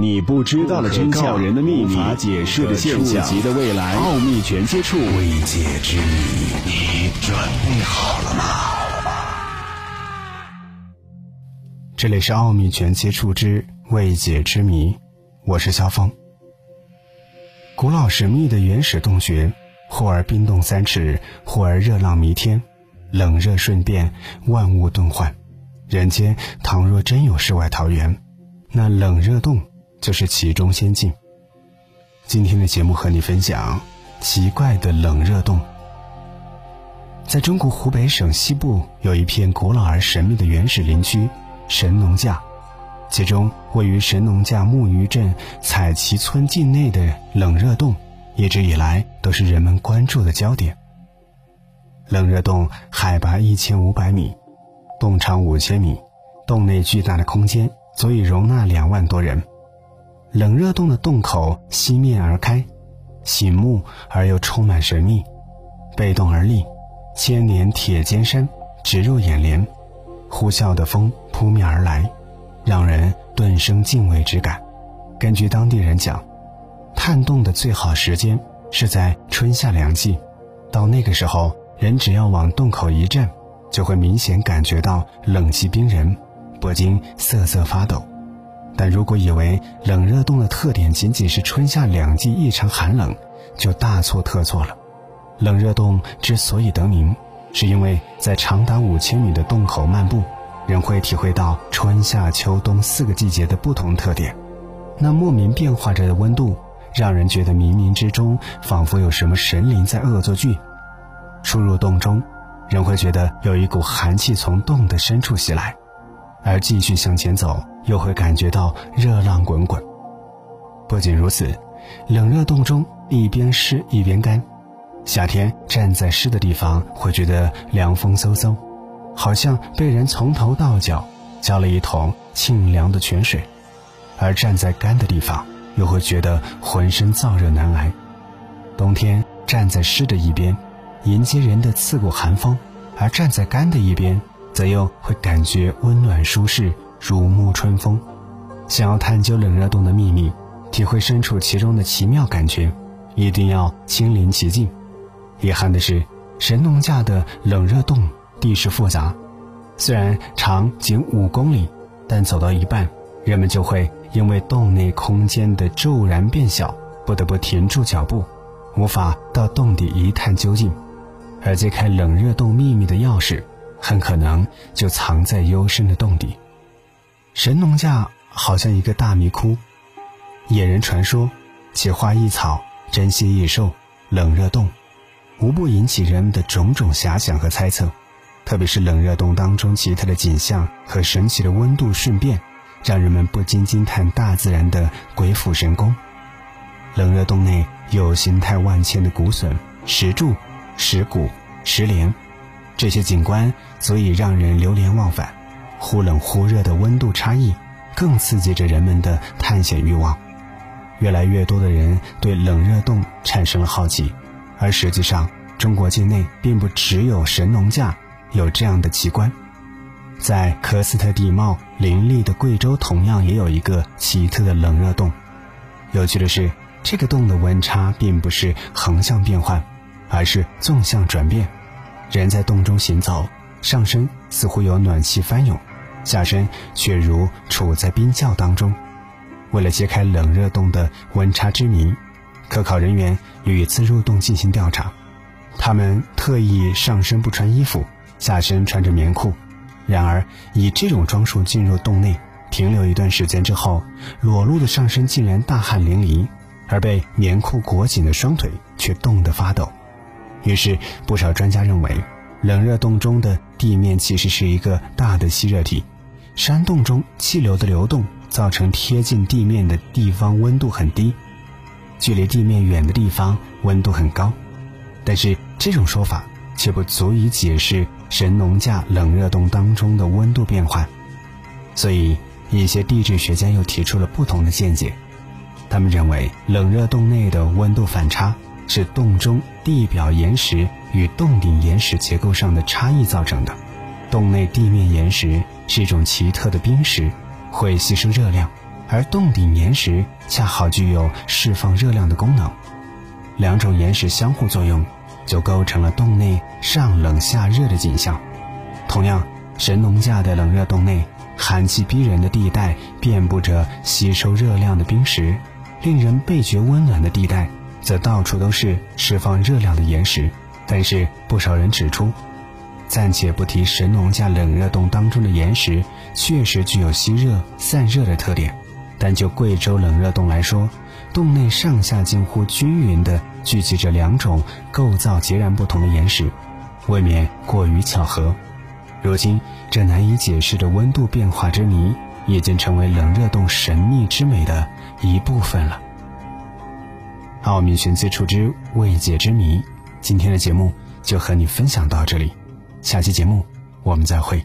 你不知道的真相，人的秘密，无法解释的现象，触及的未来，奥秘全接触，未解之谜，你准备好了吗？这里是奥秘全接触之未解之谜，我是肖峰。古老神秘的原始洞穴，忽而冰冻三尺，忽而热浪弥天，冷热瞬变，万物顿换。人间倘若真有世外桃源，那冷热洞。就是其中仙境。今天的节目和你分享奇怪的冷热洞。在中国湖北省西部有一片古老而神秘的原始林区神农架，其中位于神农架木鱼镇彩旗村境内的冷热洞，一直以来都是人们关注的焦点。冷热洞海拔一千五百米，洞长五千米，洞内巨大的空间足以容纳两万多人。冷热洞的洞口西面而开，醒目而又充满神秘。背洞而立，千年铁尖山直入眼帘，呼啸的风扑面而来，让人顿生敬畏之感。根据当地人讲，探洞的最好时间是在春夏两季，到那个时候，人只要往洞口一站，就会明显感觉到冷气冰人，不禁瑟瑟发抖。但如果以为冷热洞的特点仅仅是春夏两季异常寒冷，就大错特错了。冷热洞之所以得名，是因为在长达五千米的洞口漫步，人会体会到春夏秋冬四个季节的不同特点。那莫名变化着的温度，让人觉得冥冥之中仿佛有什么神灵在恶作剧。出入洞中，人会觉得有一股寒气从洞的深处袭来。而继续向前走，又会感觉到热浪滚滚。不仅如此，冷热洞中一边湿一边干，夏天站在湿的地方会觉得凉风嗖嗖，好像被人从头到脚浇了一桶沁凉的泉水；而站在干的地方，又会觉得浑身燥热难挨。冬天站在湿的一边，迎接人的刺骨寒风；而站在干的一边。则又会感觉温暖舒适，如沐春风。想要探究冷热洞的秘密，体会身处其中的奇妙感觉，一定要亲临其境。遗憾的是，神农架的冷热洞地势复杂，虽然长仅五公里，但走到一半，人们就会因为洞内空间的骤然变小，不得不停住脚步，无法到洞底一探究竟。而揭开冷热洞秘密的钥匙。很可能就藏在幽深的洞底。神农架好像一个大迷窟，野人传说、奇花异草、珍稀异兽、冷热洞，无不引起人们的种种遐想和猜测。特别是冷热洞当中奇特的景象和神奇的温度瞬变，让人们不禁惊叹大自然的鬼斧神工。冷热洞内有形态万千的古笋、石柱、石鼓、石莲。这些景观足以让人流连忘返，忽冷忽热的温度差异，更刺激着人们的探险欲望。越来越多的人对冷热洞产生了好奇，而实际上，中国境内并不只有神农架有这样的奇观，在科斯特地貌林立的贵州，同样也有一个奇特的冷热洞。有趣的是，这个洞的温差并不是横向变换，而是纵向转变。人在洞中行走，上身似乎有暖气翻涌，下身却如处在冰窖当中。为了揭开冷热洞的温差之谜，科考人员屡次入洞进行调查。他们特意上身不穿衣服，下身穿着棉裤。然而，以这种装束进入洞内，停留一段时间之后，裸露的上身竟然大汗淋漓，而被棉裤裹紧的双腿却冻得发抖。于是，不少专家认为，冷热洞中的地面其实是一个大的吸热体，山洞中气流的流动造成贴近地面的地方温度很低，距离地面远的地方温度很高。但是这种说法却不足以解释神农架冷热洞当中的温度变换，所以一些地质学家又提出了不同的见解。他们认为，冷热洞内的温度反差。是洞中地表岩石与洞顶岩石结构上的差异造成的。洞内地面岩石是一种奇特的冰石，会吸收热量，而洞顶岩石恰好具有释放热量的功能。两种岩石相互作用，就构成了洞内上冷下热的景象。同样，神农架的冷热洞内，寒气逼人的地带遍布着吸收热量的冰石，令人倍觉温暖的地带，则到处都是释放热量的岩石。但是，不少人指出，暂且不提神农架冷热洞当中的岩石确实具有吸热散热的特点，但就贵州冷热洞来说，洞内上下近乎均匀地聚集着两种构造截然不同的岩石，未免过于巧合。如今，这难以解释的温度变化之谜，已经成为冷热洞神秘之美的一部分了。奥秘玄机处之未解之谜，今天的节目就和你分享到这里，下期节目我们再会。